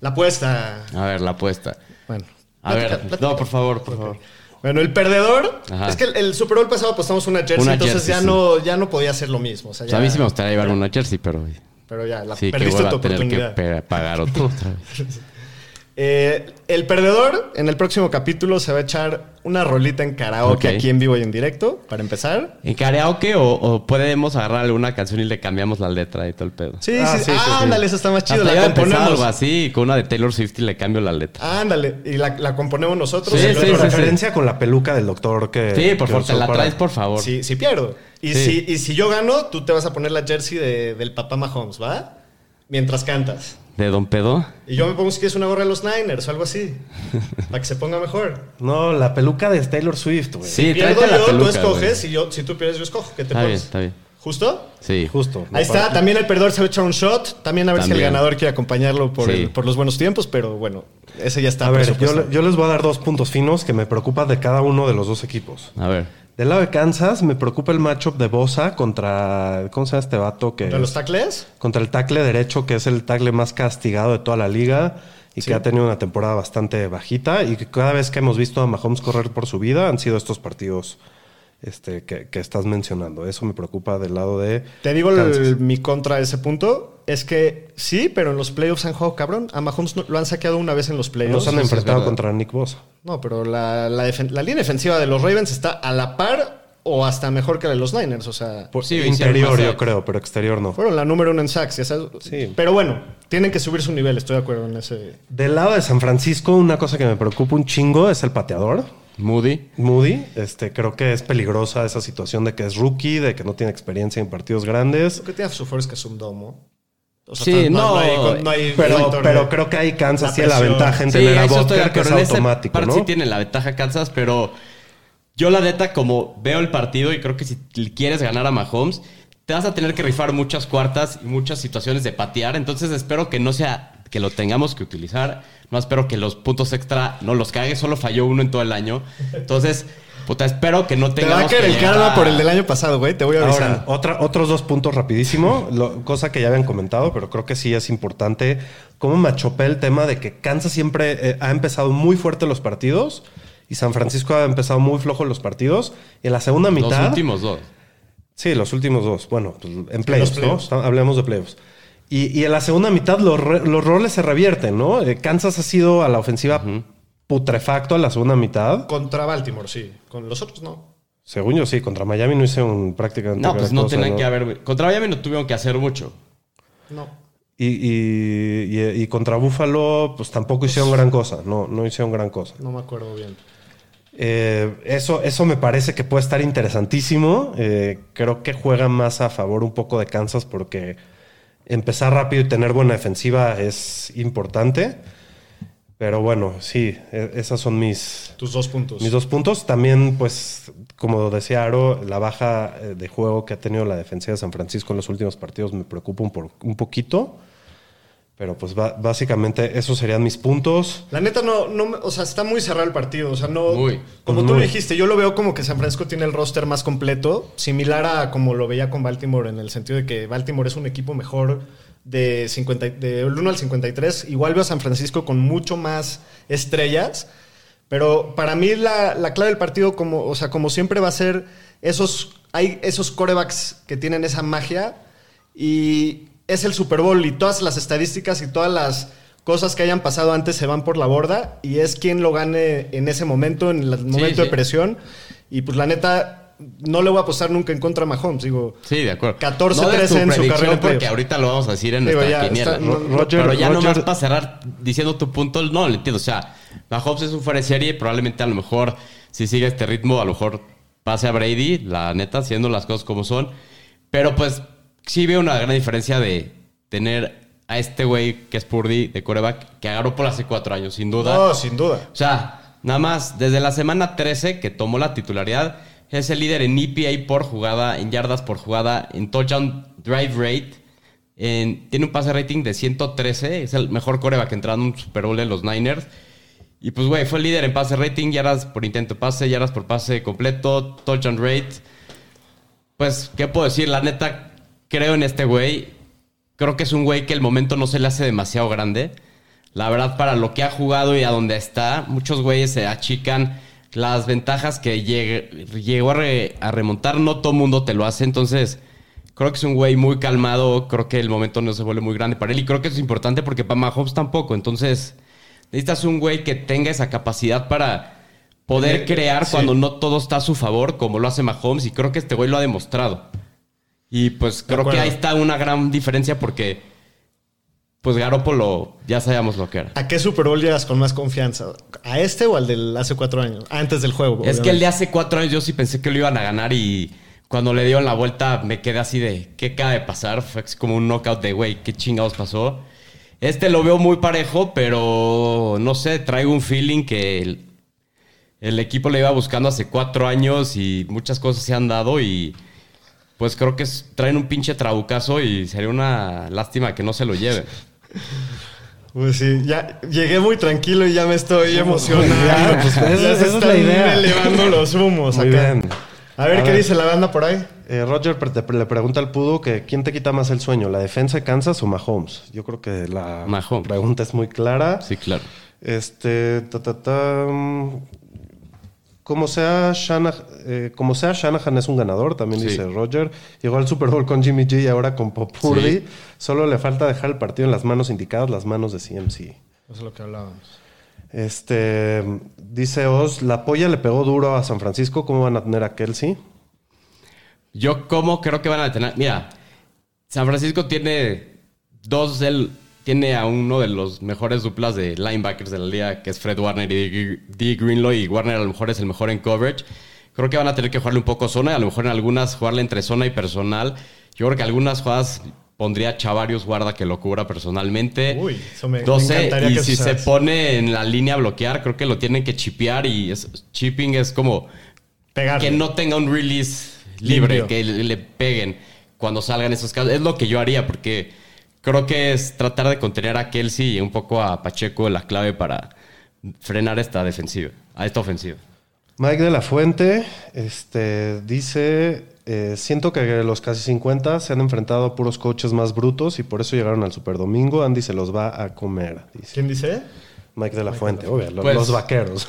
La apuesta. A ver, la apuesta. Bueno. A ver, no, por favor, por favor. Bueno, el perdedor. Ajá. Es que el, el Super Bowl pasado apostamos una jersey, Una entonces jersey, ya, sí. no, ya no podía ser lo mismo. O sea, O sea, a ya- mí sí me gustaría llevarme una jersey, pero Pero ya, la sí, que perdiste vuelva tu a tener que oportunidad. pagar otro otra vez. Eh, el perdedor en el próximo capítulo se va a echar una rolita en karaoke Ok. aquí en vivo y en directo, para empezar. ¿En karaoke o, o podemos agarrar alguna canción y le cambiamos la letra y todo el pedo? Sí, Ah, sí, sí, sí. sí, sí. Ándale, esa está más chido. Hasta La componemos. algo así, con una de Taylor Swift y le cambio la letra. Ándale, y la, la componemos nosotros. Sí, Y sí, referencia con la peluca del doctor que... Sí, por favor, te la para- traes, por favor. Sí, sí pierdo. Y, Sí. si, y si yo gano, tú te vas a poner la jersey de- del papá Mahomes, ¿va? Mientras cantas. ¿De Don Pedo? Y yo me pongo si quieres una gorra de los Niners o algo así. para que se ponga mejor. No, la peluca de Taylor Swift, güey. Sí, Pierdo tráete la yo, peluca, tú escoges. Y yo, si tú pierdes, yo escojo. ¿Qué te Está bien, pones? está bien. ¿Justo? Sí. Justo. Ahí está. También el perdedor se va a echar un shot. También a ver si el ganador quiere acompañarlo por, Sí. el- por los buenos tiempos. Pero bueno, ese ya está. A ver, yo, yo les voy a dar dos puntos finos que me preocupan de cada uno de los dos equipos. A ver. Del lado de Kansas, me preocupa el matchup de Bosa contra. ¿Cómo se llama este vato? Que ¿Contra los es- tacles? contra el tackle derecho, que es el tackle más castigado de toda la liga y Sí. que ha tenido una temporada bastante bajita. Y que cada vez que hemos visto a Mahomes correr por su vida han sido estos partidos este, que, que estás mencionando. Eso me preocupa del lado de. Te digo el- mi contra ese punto. Es que sí, pero en los playoffs han jugado cabrón. A Mahomes no- lo han saqueado una vez en los playoffs. Nos han enfrentado contra Nick Bosa. No, pero la, la defen- la línea defensiva de los Ravens está a la par o hasta mejor que la de los Niners. O sea, Por- Sí, interior, yo creo, pero exterior no. fueron la número uno en sacks. ya sabes. Sí. Pero bueno, tienen que subir su nivel. Estoy de acuerdo en ese. Del lado de San Francisco, una cosa que me preocupa un chingo es el pateador. Moody. Moody, este, creo que es peligrosa esa situación de que es rookie, de que no tiene experiencia en partidos grandes. Lo que tiene a su fuerza es que es un domo. O Sí, no, hay, no hay Pero, factor pero de- creo que ahí Kansas tiene la ventaja en Sí, tener a Butker, que es acuerdo. En ese automático, parte ¿no? sí tiene la ventaja Kansas, pero yo la neta, como veo el partido y creo que si quieres ganar a Mahomes, te vas a tener que rifar muchas cuartas y muchas situaciones de patear. Entonces espero que no sea que lo tengamos que utilizar. No espero que los puntos extra no los cague. Solo falló uno en todo el año. Entonces, puta, espero que no Te tengamos va a caer que el llegar karma por el del año pasado, güey. Te voy a avisar. Ahora, otra, otros dos puntos rapidísimo, lo- cosa que ya habían comentado, pero creo que sí es importante. Cómo me achopé el tema de que Kansas siempre eh, ha empezado muy fuerte los partidos y San Francisco ha empezado muy flojo los partidos. Y en la segunda Los mitad. últimos dos. Sí, los últimos dos. Bueno, pues, en playoffs, ¿no? playoffs. Está- Hablemos de playoffs. Y, y en la segunda mitad los, los roles se revierten, ¿no? Eh, Kansas ha sido a la ofensiva putrefacto a la segunda mitad. Contra Baltimore, sí. Con los otros no. Según yo, sí, contra Miami no hice un prácticamente. No, pues no cosa, tenían ¿no? que haber. Contra Miami no tuvieron que hacer mucho. No. Y, y- y- y contra Buffalo, pues tampoco hicieron gran cosa. No, no hicieron gran cosa. No me acuerdo bien. Eh, eso, eso me parece que puede estar interesantísimo. Eh, creo que juega más a favor un poco de Kansas porque empezar rápido y tener buena defensiva es importante. Pero bueno, sí, e- esas son mis, Tus dos puntos. mis dos puntos. También, pues, como decía Aro, la baja eh, de juego que ha tenido la defensiva de San Francisco en los últimos partidos me preocupa un, por- un poquito. Pero pues básicamente esos serían mis puntos. La neta no, no, me- o sea, está muy cerrado el partido. O sea, no. Muy. Como tú muy. lo dijiste, yo lo veo como que San Francisco tiene el roster más completo, similar a como lo veía con Baltimore, en el sentido de que Baltimore es un equipo mejor de 50, del 1 al 53. Igual veo a San Francisco con mucho más estrellas. Pero para mí la, la clave del partido, como, o sea, como siempre, va a ser esos. Hay esos corebacks que tienen esa magia. Y es el Super Bowl. Y todas las estadísticas y todas las cosas que hayan pasado antes se van por la borda. Y es quien lo gane en ese momento, en el momento de sí. presión. Y pues la neta, no le voy a apostar nunca en contra de Mahomes. Digo, Sí, de acuerdo. 14-13 No des tu en su carrera porque ahorita lo vamos a decir en Digo, nuestra ya, quiniela. está- no- Roger- Pero ya Roger- nomás para cerrar diciendo tu punto, no, le entiendo. O sea, Mahomes es un fuera de serie. Probablemente a lo mejor, si sigue este ritmo, a lo mejor pase a Brady, la neta, haciendo las cosas como son. Pero pues sí veo una gran diferencia de tener a este güey que es Purdy de coreback que agarró por hace cuatro años, sin duda. No, sin duda. O sea, nada más, desde la semana 13 que tomó la titularidad, es el líder en EPA por jugada, en yardas por jugada, en touchdown drive rate. en- tiene un pase rating de 113, es el mejor coreback entrando en un Super Bowl en los Niners. Y pues, güey, fue el líder en pase rating, yardas por intento de pase, yardas por pase completo, touchdown rate. Pues, ¿qué puedo decir? La neta, creo en este güey. Creo que es un güey que el momento no se le hace demasiado grande. La verdad, para lo que ha jugado y a donde está, muchos güeyes se achican las ventajas que llegue- llegó a, re- a remontar. No todo mundo te lo hace. Entonces, creo que es un güey muy calmado. Creo que el momento no se vuelve muy grande para él. Y creo que eso es importante porque para Mahomes tampoco. Entonces, necesitas un güey que tenga esa capacidad para poder crear Sí. cuando no todo está a su favor, como lo hace Mahomes. Y creo que este güey lo ha demostrado. Y pues creo que ahí está una gran diferencia porque, pues Garoppolo ya sabíamos lo que era. ¿A qué Super Bowl llegas con más confianza? ¿A este o al del hace cuatro años? Antes del juego. Es que el de obviamente. hace cuatro años yo sí pensé que lo iban a ganar y cuando le dieron la vuelta me quedé así de, ¿qué acaba de pasar? Fue así como un knockout de, güey, ¿qué chingados pasó? Este lo veo muy parejo, pero no sé, traigo un feeling que el, el equipo le iba buscando hace cuatro años y muchas cosas se han dado y pues creo que es- traen un pinche trabucazo y sería una lástima que no se lo lleven. Pues sí, ya llegué muy tranquilo y ya me estoy emocionando. Ya, pues, esa- se esa es la están idea. elevando los humos Muy acá. bien. A ver A qué ver. dice la banda por ahí. Eh, Roger le pregunta al Pudo que quién te quita más el sueño, la defensa de Kansas o Mahomes. Yo creo que la Mahomes. pregunta es muy clara. Sí, claro. Este, ta, ta, ta, como sea, Shanahan, eh, como sea, Shanahan es un ganador, también Sí. dice Roger. Llegó al Super Bowl con Jimmy G y ahora con Popurdi. Sí. Solo le falta dejar el partido en las manos indicadas, las manos de CMC. Eso es lo que hablábamos. Este, dice Oz, la polla le pegó duro a San Francisco, ¿cómo van a tener a Kelsey? Yo como creo que van a tener... Mira, San Francisco tiene dos del... Tiene a uno de los mejores duplas de linebackers de la liga, que es Fred Warner y D. Greenlow. Y Warner a lo mejor es el mejor en coverage. Creo que van a tener que jugarle un poco zona. Y a lo mejor en algunas jugarle entre zona y personal. Yo creo que algunas jugadas pondría a Chavarius Guarda que lo cubra personalmente. Uy, eso me- me 12, encantaría y si se pone en la línea a bloquear, creo que lo tienen que chipear. Y es, chipping es como Pegarle. que no tenga un release libre, Limpio. que le, le peguen cuando salgan esos casos. Es lo que yo haría, porque creo que es tratar de contener a Kelsey y un poco a Pacheco la clave para frenar esta defensiva, a esta ofensiva. Mike de la Fuente este, dice: eh, Siento que los casi 50 se han enfrentado a puros coaches más brutos y por eso llegaron al Super Domingo. Andy se los va a comer, dice ¿Quién dice? Mike de la Fuente, obvio, Pues- los vaqueros.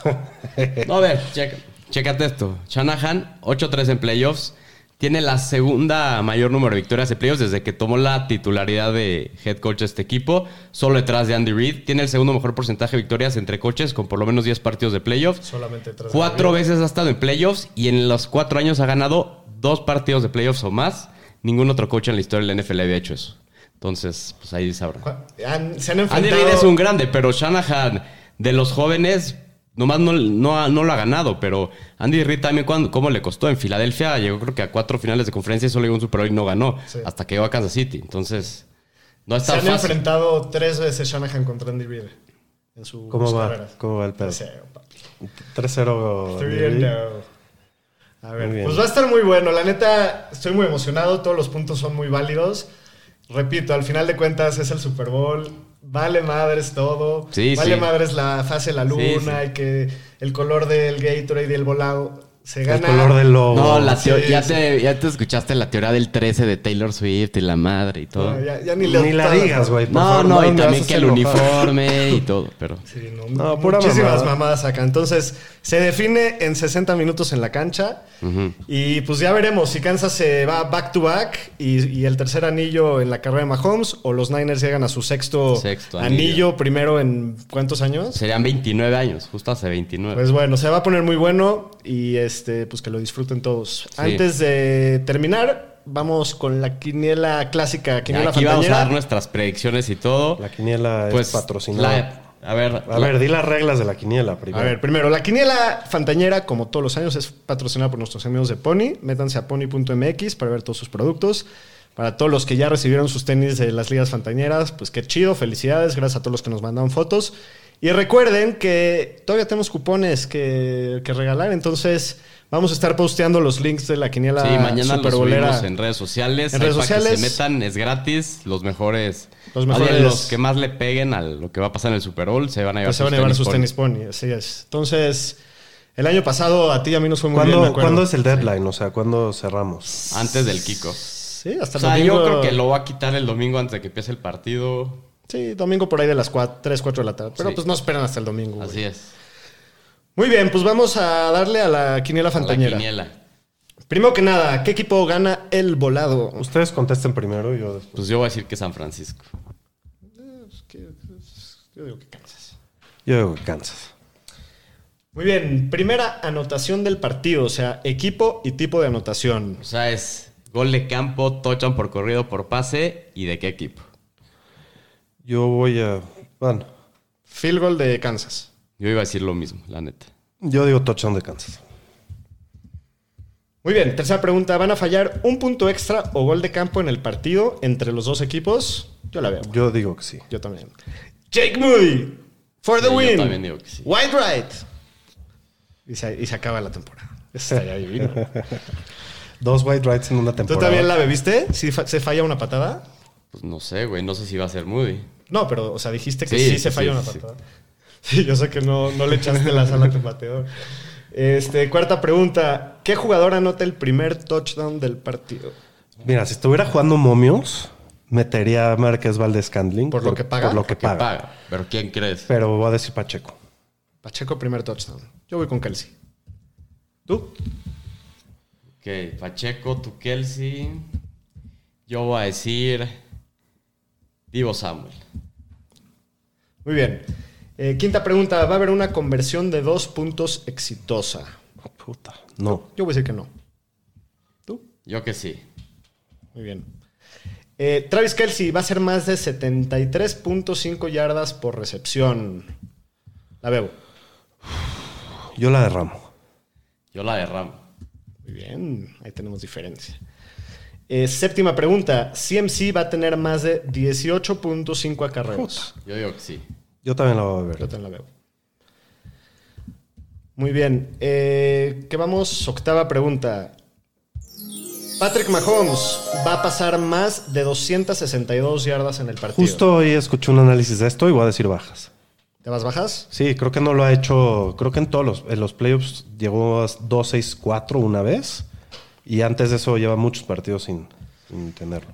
No, a ver, checa, chécate esto. Shanahan, 8-3 en playoffs. Tiene la segunda mayor número de victorias de playoffs desde que tomó la titularidad de head coach de este equipo, solo detrás de Andy Reid. Tiene el segundo mejor porcentaje de victorias entre coaches con por lo menos 10 partidos de playoffs. Solamente tras Cuatro veces ha estado en playoffs y en los cuatro años ha ganado dos partidos de playoffs o más. Ningún otro coach en la historia de la NFL había hecho eso. Entonces, pues ahí sabrán. Han- se han Andy. Reid es un grande, pero Shanahan, de los jóvenes, nomás no, no, ha- no lo ha ganado. Pero Andy Reid también, cuando, ¿cómo le costó? En Filadelfia llegó creo que a cuatro finales de conferencia y solo llegó un Super Bowl y no ganó. Sí. Hasta que llegó a Kansas City. Entonces, no Se está han fácil. enfrentado tres veces Shanahan contra Andy Reid en su ¿Cómo va? carreras. ¿Cómo va el pedo? 3-0, papi. 3-0. Three and no. A ver, bien. pues va a estar muy bueno. La neta, estoy muy emocionado. Todos los puntos son muy válidos. Repito, al final de cuentas es el Super Bowl. Vale madres todo. Sí, vale sí. madres la fase de la luna Sí, y que el color del Gatorade y el volado se El gana. color del lobo. No, la Sí, ya, sí. Te, ya te escuchaste la teoría del 13 de Taylor Swift y la madre y todo. No, ya, ya ni, la digas, güey. No, favor, no, y también que el enojar. uniforme y todo, pero... Sí, no, No, pura muchísimas mamada. mamadas acá. Entonces, se define en 60 minutos en la cancha. Y pues ya veremos si Kansas se va back to back y, y el tercer anillo en la carrera de Mahomes o los Niners llegan a su sexto, Sexto anillo. anillo. primero en ¿cuántos años? Serían 29 años, justo hace 29. Pues bueno, se va a poner muy bueno y este pues que lo disfruten todos. Antes de terminar, vamos con la quiniela clásica, quiniela Aquí vamos a dar nuestras predicciones y todo. La quiniela Pues es patrocinada. la, A ver, A ver, di las reglas de la quiniela primero. A ver, primero, la quiniela fantañera, como todos los años, es patrocinada por nuestros amigos de Pony. Métanse a pony.mx para ver todos sus productos. Para todos los que ya recibieron sus tenis de las ligas fantañeras, pues qué chido, felicidades, gracias a todos los que nos mandaron fotos. Y recuerden que todavía tenemos cupones que, que regalar, entonces vamos a estar posteando los links de la quiniela sí, mañana superbolera. en redes sociales. En redes para sociales. Que se metan, es gratis. Los mejores. Los mejores- los que más le peguen a lo que va a pasar en el Super Bowl se van a llevar, Pues se van a llevar sus Pony. tenis Pony, así es. Entonces, el año pasado a ti y a mí nos fue muy bien, me ¿Cuándo, acuerdo. ¿Cuándo es el deadline? O sea, ¿cuándo cerramos? Antes del kickoff. Sí, hasta O el sea, domingo. yo creo que lo va a quitar el domingo antes de que empiece el partido. Sí, domingo por ahí de las 4, 3, 4 de la tarde. Pero Sí. pues no esperan hasta el domingo. güey. Así es. Muy bien, pues vamos a darle a la quiniela A la fantañera. quiniela. Primero que nada, ¿qué equipo gana el volado? Ustedes contesten primero y yo después. Pues yo voy a decir que San Francisco. Yo digo que Kansas. Yo digo que Kansas. Muy bien, primera anotación del partido, o sea, equipo y tipo de anotación. O sea, es gol de campo, touchdown por corrido, por pase y de qué equipo. Yo voy a. Bueno, Field goal de Kansas. Yo iba a decir lo mismo, la neta. yo digo touchdown de Kansas. Muy bien, tercera pregunta. ¿Van a fallar un punto extra o gol de campo en el partido entre los dos equipos? Yo la veo. Yo digo que sí. Yo también. Jake Moody, for the Sí, yo win. también digo que sí. White right. Y se, y se acaba la temporada. Eso estaría divino. Dos white rights en una ¿Tú temporada. también la bebiste? ¿Si fa- se falla una patada? Pues no sé, güey. No sé si va a ser Moody. No, pero, o sea, dijiste que Sí, sí, se sí, una patada. Sí, yo sé que no, no le echaste la sala a tu bateador. Este, cuarta pregunta. ¿Qué jugador anota el primer touchdown del partido? Mira, si estuviera jugando momios, metería a Márquez Valdez Candling. ¿Por lo que paga? Por lo que ¿Qué paga. paga? ¿Pero quién crees? Pero voy a decir Pacheco. Pacheco, primer touchdown. Yo voy con Kelsey. ¿Tú? Ok, Pacheco, tu Kelsey. Yo voy a decir. Divo Samuel. Muy bien. Eh, quinta pregunta. ¿Va a haber una conversión de dos puntos exitosa? Oh, puta. No. Yo voy a decir que no. ¿Tú? Yo que sí. Muy bien. Eh, Travis Kelsey va a ser más de 73.5 yardas por recepción. La veo. Yo la derramo. Yo la derramo. Muy bien, ahí tenemos diferencia. Eh, séptima pregunta. CMC va a tener más de 18.5 acarreos. Yo digo que sí. Yo también la voy a Yo ver. también la veo. Muy bien. Eh, ¿Qué vamos? Octava pregunta. Patrick Mahomes va a pasar más de 262 yardas en el partido. Justo hoy escuché un análisis de esto y voy a decir bajas. ¿Te vas bajas? Sí, creo que no lo ha hecho. Creo que en todos los, en los playoffs llegó a 2-6-4 una vez. Y antes de eso lleva muchos partidos sin, sin tenerlo.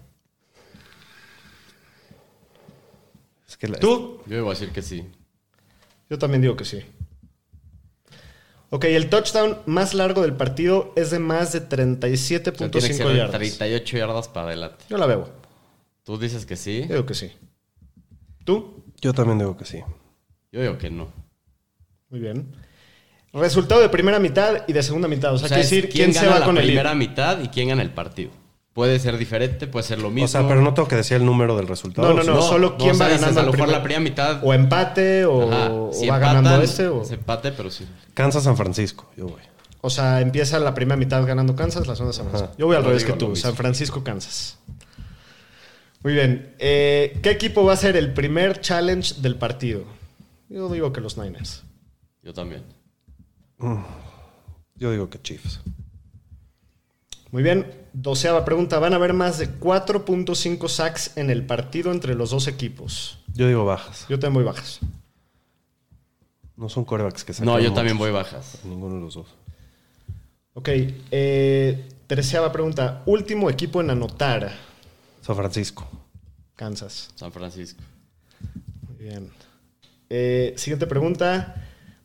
Es que la- ¿Tú? Yo iba a decir que sí. Yo también digo que sí. Ok, el touchdown más largo del partido es de más de O sea, tiene que 37.5 ser de yardas. 38 yardas para adelante. Yo la veo. Tú dices que sí. Yo digo que sí. ¿Tú? Yo también digo que sí. Yo digo que no. Muy bien. Resultado de primera mitad y de segunda mitad. O sea, O sea, quiere decir quién, se gana va la con el primera mitad y quién gana el partido. Puede ser diferente, puede ser lo mismo. O sea, pero no tengo que decir el número del resultado. No, no, no. solo quién o sea, va dices, ganando A lo al mejor primer- la primera mitad. O empate o, Ajá, o si va empatan, ganando este. O, es empate, pero sí. Kansas San Francisco, yo voy. o sea, empieza la primera mitad ganando Kansas, la segunda San Francisco. Ajá. Yo voy al revés que tú. San Francisco, Kansas. Muy bien. Eh, ¿Qué equipo va a ser el primer challenge del partido? Yo digo que los Niners. Yo también. Yo digo que Chiefs. Muy bien. Doceava pregunta. ¿Van a haber más de 4.5 sacks en el partido entre los dos equipos? Yo digo bajas. Yo tengo muy bajas. No son corebacks que se No, yo también voy bajas. Ninguno de los dos. Ok. Eh, treceava pregunta. Último equipo en anotar. San Francisco. Kansas. San Francisco. Muy bien. Eh, siguiente pregunta.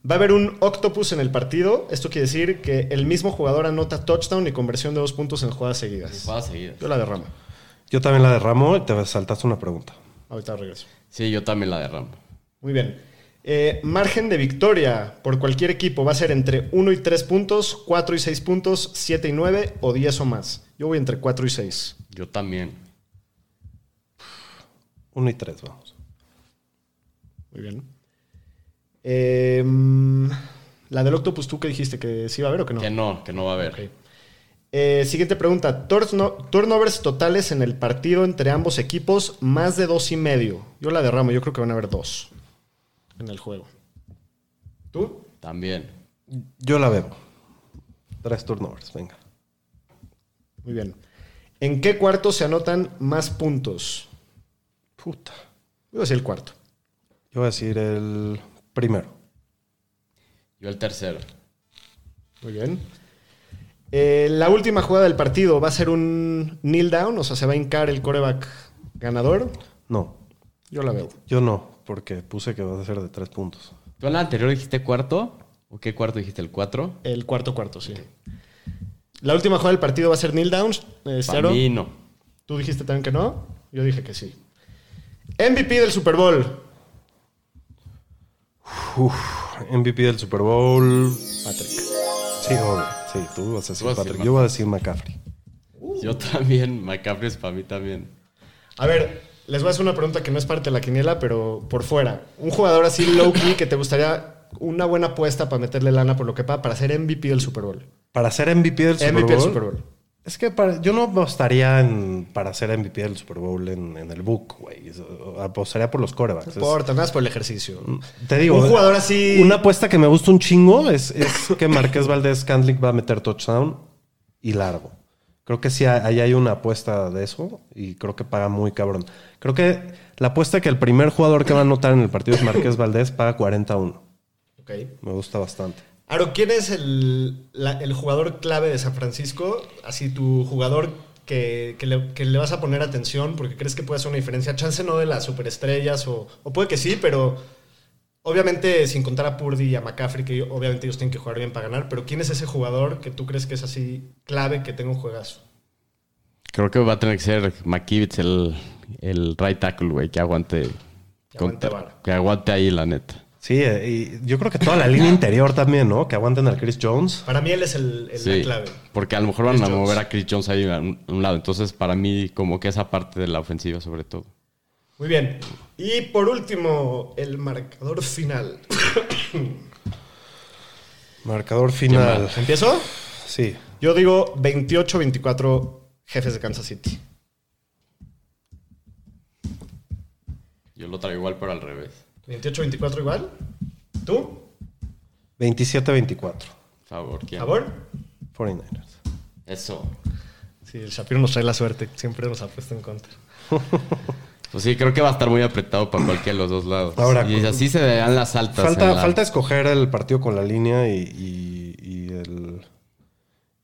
¿Va a haber un octopus en el partido? Esto quiere decir que el mismo jugador anota touchdown y conversión de dos puntos en jugadas seguidas. Jugadas seguidas. Yo la derramo. Yo también la derramo y te saltaste una pregunta. Ahorita regreso. Sí, yo también la derramo. Muy bien. Eh, margen de victoria por cualquier equipo va a ser entre 1 y 3 puntos, 4 y 6 puntos, 7 y 9 o 10 o más. Yo voy entre 4 y 6. Yo también. Uno y tres, vamos. Muy bien. Eh, la del Octopus, ¿tú qué dijiste? ¿Que sí va a haber o que no? Que no, que no va a haber. Eh, siguiente pregunta. Turno- turnovers totales en el partido entre ambos equipos, más de dos y medio. Yo la derramo, yo creo que van a haber dos en el juego. ¿Tú? También. Yo la veo. Tres turnovers, venga. Muy bien. ¿En qué cuarto se anotan más puntos? Puta. Voy a decir el cuarto. Yo voy a decir el primero. Yo el tercero. Muy bien. Eh, la última jugada del partido va a ser un kneel down, o sea, se va a hincar el coreback ganador. No, Yo la veo. yo no, porque puse que va a ser de tres puntos. ¿Tú en la anterior dijiste cuarto? ¿O qué cuarto dijiste? ¿El cuatro? El cuarto cuarto, sí. La última jugada del partido va a ser kneel downs. eh, cero. mí no. Tú dijiste también que no. Yo dije que sí. MVP del Super Bowl. Uf, MVP del Super Bowl. Patrick. Sí, obvio. Sí, tú vas a decir vas Patrick. Yo voy a decir McCaffrey. Yo también. McCaffrey es para mí también. A ver, les voy a hacer una pregunta que no es parte de la quiniela, pero por fuera. Un jugador así low key que te gustaría una buena apuesta para meterle lana por lo que paga para ser MVP del Super Bowl. Para ser MVP del Super MVP del Bowl. Super Bowl. Es que para- yo no apostaría en, para ser MVP del Super Bowl en, en el book, güey. Apostaría por los corebacks. No importa, nada más por el ejercicio. Te digo, Un jugador así- Una apuesta que me gusta un chingo es, es que Marqués Valdés Candlick va a meter touchdown y largo. Creo que sí, ahí hay una apuesta de eso y creo que paga muy cabrón. Creo que la apuesta que el primer jugador que va a anotar en el partido es Marqués Valdés paga 41. Ok. Me gusta bastante. Aro, ¿quién es el, la- el jugador clave de San Francisco? Así tu jugador que, que le, que le vas a poner atención porque crees que puede hacer una diferencia. Chance no de las superestrellas o, o puede que sí, pero obviamente sin contar a Purdy y a McCaffrey, que obviamente ellos tienen que jugar bien para ganar, pero ¿quién es ese jugador que tú crees que es así clave que tenga un juegazo? Creo que va a tener que ser McKivitz el, el right tackle, güey, que aguante. Que aguante contra- que aguante ahí, la neta. Sí, eh, y yo creo que toda la línea interior también, ¿no? Que aguanten al Chris Jones. Para mí él es el, el- Sí, la clave. porque a lo mejor van Chris a Jones. mover a Chris Jones ahí a un, a un lado. Entonces, para mí, como que esa parte de la ofensiva, sobre todo. Muy bien. Y por último, el marcador final. Marcador final. ¿Empiezo? Sí. Yo digo 28-24 jefes de Kansas City. Yo lo traigo igual, pero al revés. 28-24 igual. ¿Tú? 27-24. Favor, ¿quién? ¿Favor? 49ers. Eso. Sí, el Shapiro nos trae la suerte. Siempre nos ha puesto en contra. Pues sí, creo que va a estar muy apretado para cualquiera de los dos lados. Ahora, y así se dan las altas. Falta, en la- falta escoger el partido con la línea y, y- y el,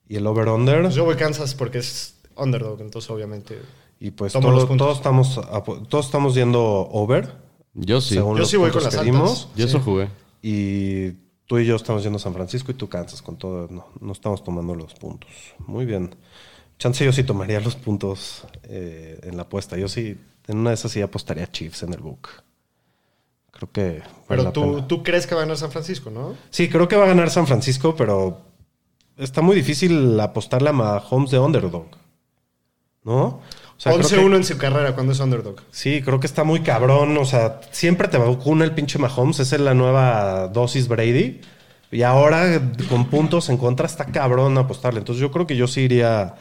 y el over-under. Pues yo voy Kansas porque es underdog, entonces obviamente. Y pues todos, todos, estamos, todos estamos yendo over. Yo sí. según Yo los sí voy con las que altas. dimos. Yo eso jugué. Y tú y yo estamos yendo a San Francisco y tú Kansas. Con todo, no, no estamos tomando los puntos. Muy bien. Chance yo sí tomaría los puntos eh, en la apuesta. Yo sí, en una de esas sí apostaría Chiefs en el book. Creo que. Pero tú, pena. tú crees que va a ganar San Francisco, ¿no? Sí, creo que va a ganar San Francisco, pero está muy difícil apostarle a Mahomes de underdog. ¿No? O sea, creo que- 11-1 en su carrera cuando es underdog. Sí, creo que está muy cabrón. O sea, siempre te vacuna el pinche Mahomes. Esa es la nueva dosis Brady. Y ahora, con puntos en contra, está cabrón apostarle. Entonces, yo creo que yo sí iría.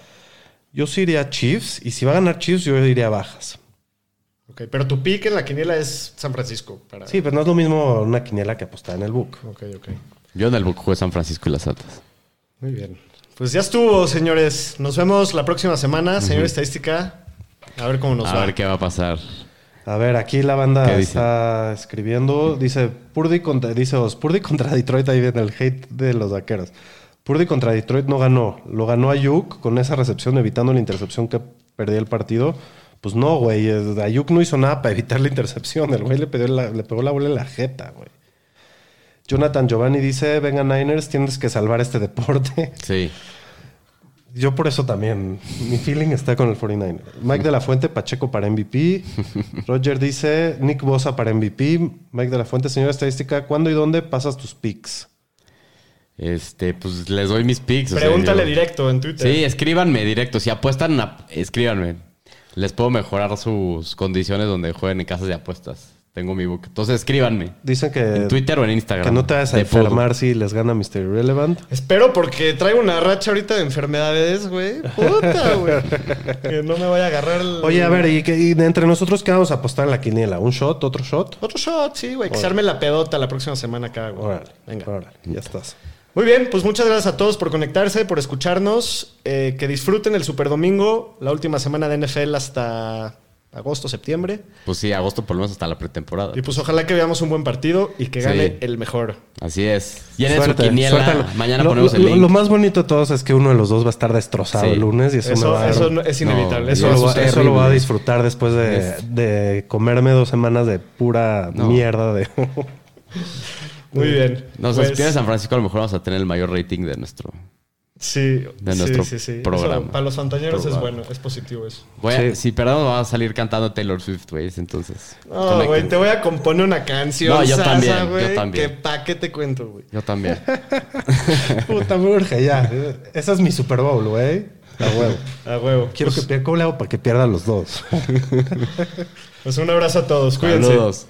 Yo sí iría Chiefs. Y si va a ganar Chiefs, yo iría bajas. Ok, pero tu pick en la quiniela es San Francisco. Para... Sí, pero no es lo mismo una quiniela que apostar en el book. Ok, ok. Yo en el book jugué San Francisco y las altas. Muy bien. Pues ya estuvo, señores. Nos vemos la próxima semana, señor Estadística. A ver cómo nos a va. ver qué va a pasar. A ver, aquí la banda está escribiendo. Dice Purdy contra, dice Os, Purdy contra Detroit. Ahí viene el hate de los vaqueros. Purdy contra Detroit no ganó. Lo ganó Ayuk con esa recepción, evitando la intercepción que perdía el partido. Pues no, güey. Ayuk no hizo nada para evitar la intercepción. El güey le, pegó la- le pegó la bola en la jeta, güey. Jonathan Giovanni dice: Venga, Niners, tienes que salvar este deporte. Sí. Yo por eso también, mi feeling está con el 49. Mike de la Fuente, Pacheco para MVP. Roger dice, Nick Bosa para MVP. Mike de la Fuente, señora estadística, ¿cuándo y dónde pasas tus picks? Este, pues les doy mis picks. o sea, Pregúntale yo- directo en Twitter. Sí, escríbanme directo. Si apuestan, escríbanme. Les puedo mejorar sus condiciones donde jueguen en casas de apuestas. Tengo mi book. Entonces escríbanme. Dicen que, En Twitter o en Instagram. que no te vas a enfermar si les gana Mr. Irrelevant. Espero porque traigo una racha ahorita de enfermedades, güey. Puta, güey. que no me vaya a agarrar el... Oye, a ver, ¿y, qué- y de entre nosotros qué vamos a apostar en la quiniela? ¿Un shot? ¿Otro shot? Otro shot, sí, güey. Que se arme la pedota la próxima semana acá, güey. Órale, Venga. órale, ya estás. Muy bien, pues muchas gracias a todos por conectarse, por escucharnos. Eh, que disfruten el Super Domingo, la última semana de NFL hasta agosto, septiembre. Pues sí, agosto por lo menos hasta la pretemporada. Y pues ojalá que veamos un buen partido y que Sí. gane el mejor. Así es. Y en su quiniela, suerte. mañana Lo- ponemos lo, el link. Lo más bonito de todos es que uno de los dos va a estar destrozado Sí. el lunes y eso, me Eso, va a dar- eso no- es inevitable. No, eso eso, va a lo, va- a disfrutar después de, comerme dos semanas de pura No. mierda de... Muy bien. No, Pues, si pierde San Francisco, a lo mejor vamos a tener el mayor rating de nuestro. Sí, de sí, nuestro sí, sí. programa. Eso, para los fantañeros es Programa. bueno, es positivo eso. Voy a- Sí. Si perdemos, vamos a salir cantando Taylor Swift, güey. Entonces. No, güey, te voy a componer una canción. No, yo sasa, también, yo güey, también. Que pa' qué te cuento, güey. Yo también. Puta, me urge ya. Ese es mi Super Bowl, güey. A huevo. A huevo. Quiero pues, que pierda. ¿Cómo le hago para que pierdan los dos? pues un abrazo a todos. Cuídense. Saludos.